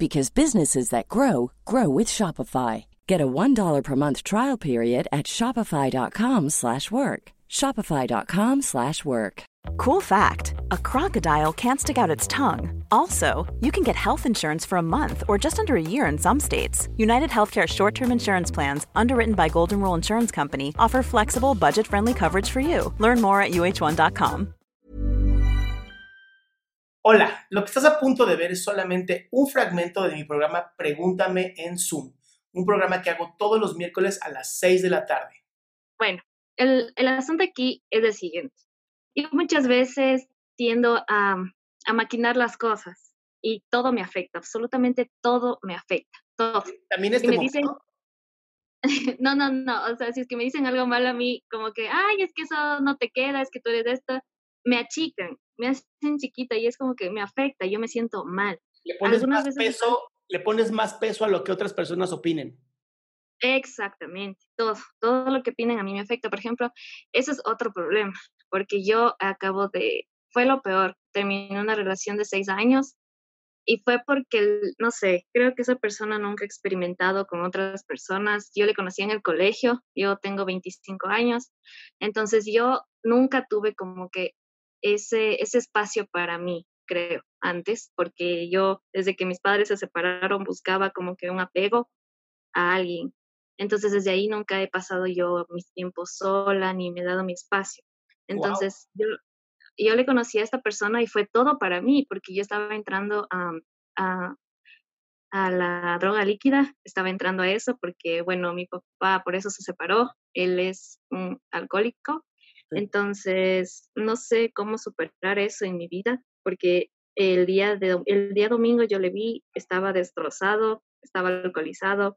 because businesses that grow grow with Shopify. Get a $1 per month trial period at Shopify.com slash work. Shopify.com slash work. Cool fact a crocodile can't stick out its tongue. Also, you can get health insurance for a month or just under a year in some states. United Healthcare short term insurance plans, underwritten by Golden Rule Insurance Company, offer flexible, budget friendly coverage for you. Learn more at uh1.com. Hola, lo que estás a punto de ver es solamente un fragmento de mi programa Pregúntame en Zoom, un programa que hago todos los miércoles a las 6 de la tarde. Bueno, el, el asunto aquí es el siguiente. Yo muchas veces tiendo a, a maquinar las cosas y todo me afecta, absolutamente todo me afecta, todo. También este Y me momento, dicen- No, no, no, o sea, si es que me dicen algo mal a mí, como que, ay, es que eso no te queda, es que tú eres de esta, me achican, me hacen chiquita y es como que me afecta, yo me siento mal. le pones algunas más veces peso, le pones más peso a lo que otras personas opinen. Exactamente, todo, todo lo que opinen a mí me afecta. Por ejemplo, eso es otro problema, porque yo acabo de, fue lo peor, terminé una relación de seis años y fue porque, no sé, creo que esa persona nunca ha experimentado con otras personas. Yo le conocí en el colegio, yo tengo 25 años, entonces yo nunca tuve como que ese, ese espacio para mí, creo, antes, porque yo desde que mis padres se separaron buscaba como que un apego a alguien. Entonces desde ahí nunca he pasado yo mis tiempos sola ni me he dado mi espacio. Entonces yo, yo le conocí a esta persona y fue todo para mí porque yo estaba entrando a, a, a la droga líquida, estaba entrando a eso porque, bueno, mi papá por eso se separó, él es un alcohólico. Entonces, no sé cómo superar eso en mi vida, porque el día, de, el día domingo yo le vi, estaba destrozado, estaba alcoholizado,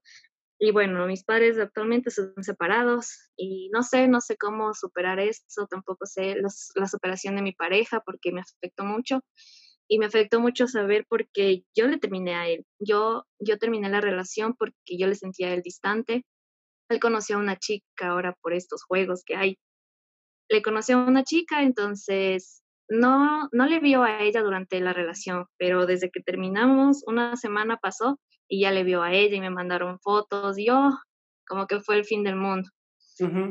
y bueno, mis padres actualmente son separados y no sé, no sé cómo superar eso, tampoco sé los- la superación de mi pareja porque me afectó mucho y me afectó mucho saber porque yo le terminé a él. Yo, yo terminé la relación porque yo le sentía a él distante. Él conoció a una chica ahora por estos juegos que hay. Le conoció a una chica, entonces no, no le vio a ella durante la relación, pero desde que terminamos, una semana pasó y ya le vio a ella y me mandaron fotos y yo como que fue el fin del mundo.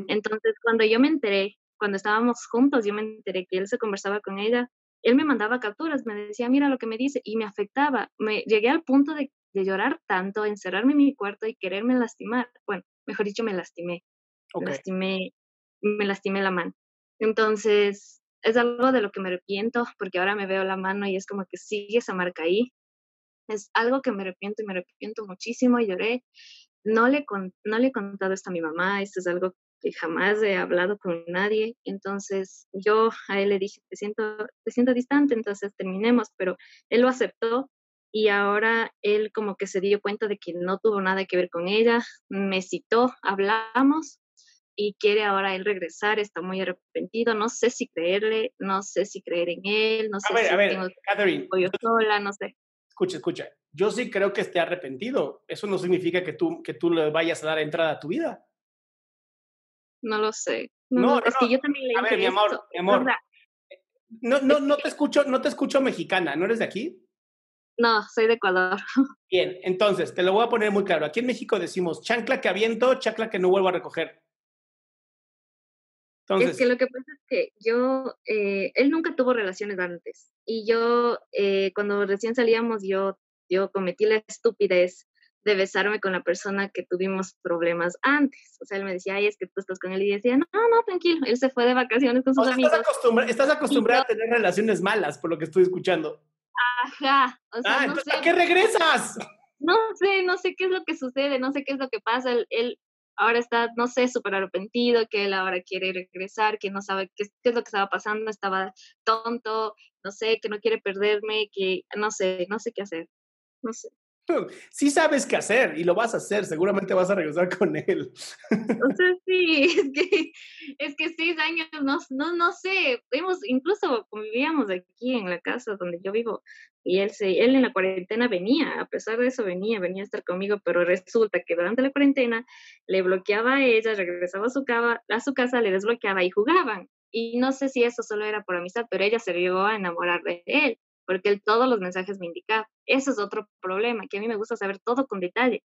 Entonces, cuando yo me enteré, cuando estábamos juntos, yo me enteré que él se conversaba con ella, él me mandaba capturas, me decía, mira lo que me dice, y me afectaba. Me llegué al punto de, de llorar tanto, encerrarme en mi cuarto y quererme lastimar. Bueno, mejor dicho, me lastimé. Ok. Lastimé, me lastimé la mano. Entonces, es algo de lo que me arrepiento, porque ahora me veo la mano y es como que sigue esa marca ahí. Es algo que me arrepiento y me arrepiento muchísimo y lloré. No le, con- no le he contado esto a mi mamá, esto es algo que jamás he hablado con nadie. Entonces yo a él le dije, te siento, te siento distante, entonces terminemos, pero él lo aceptó y ahora él como que se dio cuenta de que no tuvo nada que ver con ella, me citó, hablamos y quiere ahora él regresar, está muy arrepentido, no sé si creerle, no sé si creer en él, no sé A ver, si a ver, tengo Catherine, yo sola, no sé. escucha, escucha. Yo sí creo que esté arrepentido. Eso no significa que tú, que tú le vayas a dar entrada a tu vida. No lo sé. No, No, no, no, es que yo también le A ver, mi amor, esto, mi o amor. sea, No, no, no te escucho, no te escucho mexicana. ¿No eres de aquí? no, soy de Ecuador. Bien, entonces, te lo voy a poner muy claro. Aquí en México decimos chancla que aviento, chancla que no vuelvo a recoger. Entonces, Es que lo que pasa es que yo, eh, él nunca tuvo relaciones antes. Y yo, eh, cuando recién salíamos, yo, yo cometí la estupidez de besarme con la persona que tuvimos problemas antes. O sea, él me decía, ay, es que tú estás con él. Y decía, no, no, tranquilo. Él se fue de vacaciones con o sus sea, amigos. estás, acostumbra- estás acostumbrada a tener relaciones malas, por lo que estoy escuchando. Ajá. O sea, ah, no entonces, sé. ¿a qué regresas? No sé, no sé qué es lo que sucede, no sé qué es lo que pasa. Él, él ahora está, no sé, súper arrepentido, que él ahora quiere regresar, que no sabe qué, qué es lo que estaba pasando, estaba tonto, no sé, que no quiere perderme, que no sé, no sé qué hacer. No sé. Sí sabes qué hacer y lo vas a hacer, seguramente vas a regresar con él. O sea, sí, es que, es que seis años, no, no, no sé, hemos, incluso convivíamos aquí en la casa donde yo vivo y él, se, él en la cuarentena venía, a pesar de eso venía, venía a estar conmigo, pero resulta que durante la cuarentena le bloqueaba a ella, regresaba a su, cava, a su casa, le desbloqueaba y jugaban. Y no sé si eso solo era por amistad, pero ella se llegó a enamorar de él porque él todos los mensajes me indicaba. Eso es otro problema, que a mí me gusta saber todo con detalle.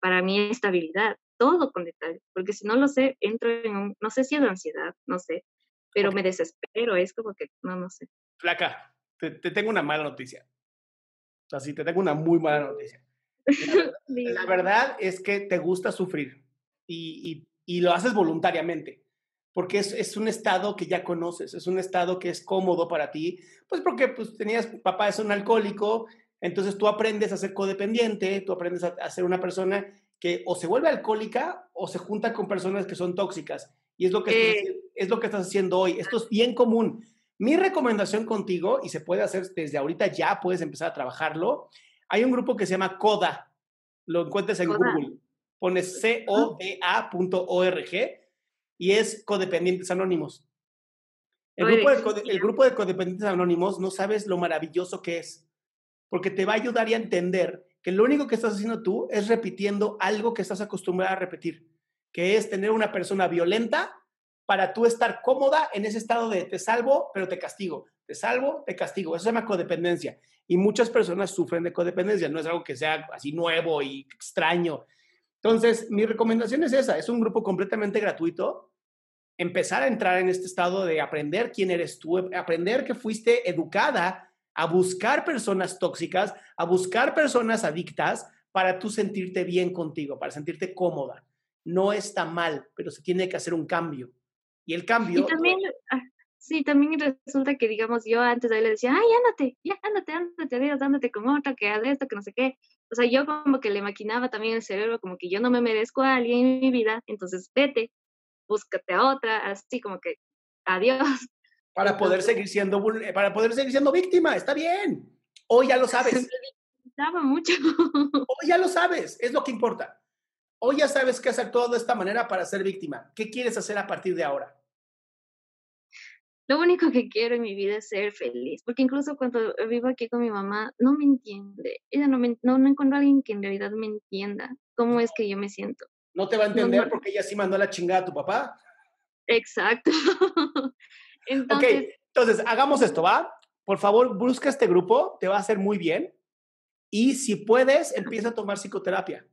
Para mí estabilidad, todo con detalle, porque si no lo sé, entro en un, no sé si es de ansiedad, no sé, pero me desespero, es como que, no, no sé. Flaca, te, te tengo una mala noticia. Así, te tengo una muy mala noticia. La, la verdad es que te gusta sufrir y, y, y lo haces voluntariamente porque es, es, un estado que ya conoces, es un estado que es cómodo para ti, pues porque pues, tenías, papá es un alcohólico, entonces tú aprendes a ser codependiente, tú aprendes a, a, ser una persona que o se vuelve alcohólica o se junta con personas que son tóxicas. Y es lo que, eh. estás, es lo que estás haciendo hoy. Esto es bien común. Mi recomendación contigo, y se puede hacer desde ahorita ya, puedes empezar a trabajarlo, hay un grupo que se llama CODA, lo encuentras en Coda. Google, pones coda.org y es Codependientes Anónimos. El grupo, de, el grupo de Codependientes Anónimos no sabes lo maravilloso que es, porque te va a ayudar a entender que lo único que estás haciendo tú es repitiendo algo que estás acostumbrado a repetir, que es tener una persona violenta para tú estar cómoda en ese estado de te salvo, pero te castigo, te salvo, te castigo. Eso se llama codependencia. Y muchas personas sufren de codependencia, no es algo que sea así nuevo y extraño. Entonces, mi recomendación es esa, es un grupo completamente gratuito, empezar a entrar en este estado de aprender quién eres tú, aprender que fuiste educada a buscar personas tóxicas, a buscar personas adictas para tú sentirte bien contigo, para sentirte cómoda. No está mal, pero se tiene que hacer un cambio. Y el cambio... Y también, sí, también resulta que, digamos, yo antes él le decía, ay, ándate, ya, ándate, ándate, Dios, ándate con otra, que haz esto, que no sé qué. O sea, yo como que le maquinaba también el cerebro, como que yo no me merezco a alguien en mi vida, entonces vete, búscate a otra, así como que, adiós. Para poder seguir siendo, para poder seguir siendo víctima, está bien. Hoy ya lo sabes. Mucho. Hoy ya lo sabes, es lo que importa. Hoy ya sabes qué hacer todo de esta manera para ser víctima. ¿Qué quieres hacer a partir de ahora? Lo único que quiero en mi vida es ser feliz, porque incluso cuando vivo aquí con mi mamá, no me entiende. Ella no, me, no, no encuentro a alguien que en realidad me entienda cómo es que yo me siento. ¿No te va a entender no. porque ella sí mandó la chingada a tu papá? Exacto. entonces, ok, entonces hagamos esto, ¿va? Por favor, busca este grupo, te va a hacer muy bien. Y si puedes, empieza a tomar psicoterapia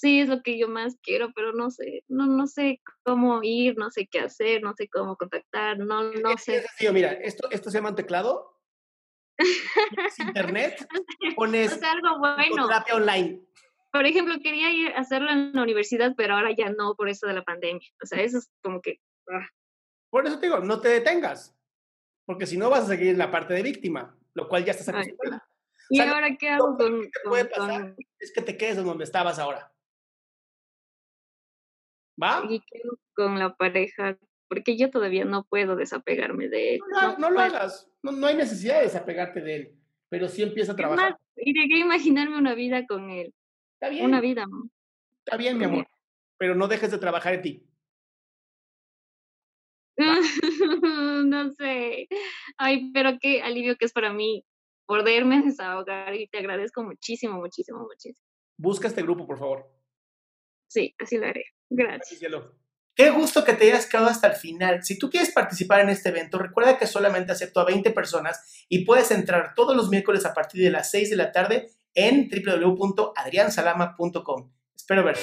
sí es lo que yo más quiero, pero no sé, no, no sé cómo ir, no sé qué hacer, no sé cómo contactar, no, no es, sé. Es sencillo, mira, esto, esto se llama teclado. es internet, pones o sea, algo bueno. terapia online. Por ejemplo, quería ir a hacerlo en la universidad, pero ahora ya no por eso de la pandemia. O sea, eso es como que... Ah. Por eso te digo, no te detengas, porque si no vas a seguir en la parte de víctima, lo cual ya estás acostumbrada. ¿Y o sea, ahora qué hago con, que te puede pasar con... es que te quedes en donde estabas ahora. ¿Va? Y quedo con la pareja, porque yo todavía no puedo desapegarme de él. No, no, no lo hagas, no, no, hay necesidad de desapegarte de él, pero sí empieza a trabajar. Más, y llegué a imaginarme una vida con él. Está bien. Una vida. Está bien, mi amor, pero no dejes de trabajar en ti. no sé. Ay, pero qué alivio que es para mí poderme desahogar y te agradezco muchísimo, muchísimo, muchísimo. Busca este grupo, por favor. Sí, así lo haré. Gracias. Gracias Qué gusto que te hayas quedado hasta el final. Si tú quieres participar en este evento, recuerda que solamente acepto a 20 personas y puedes entrar todos los miércoles a partir de las 6 de la tarde en www.adriansalama.com. Espero verte.